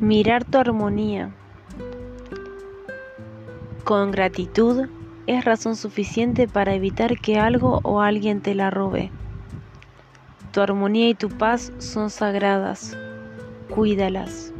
Mirar tu armonía con gratitud es razón suficiente para evitar que algo o alguien te la robe. Tu armonía y tu paz son sagradas. Cuídalas.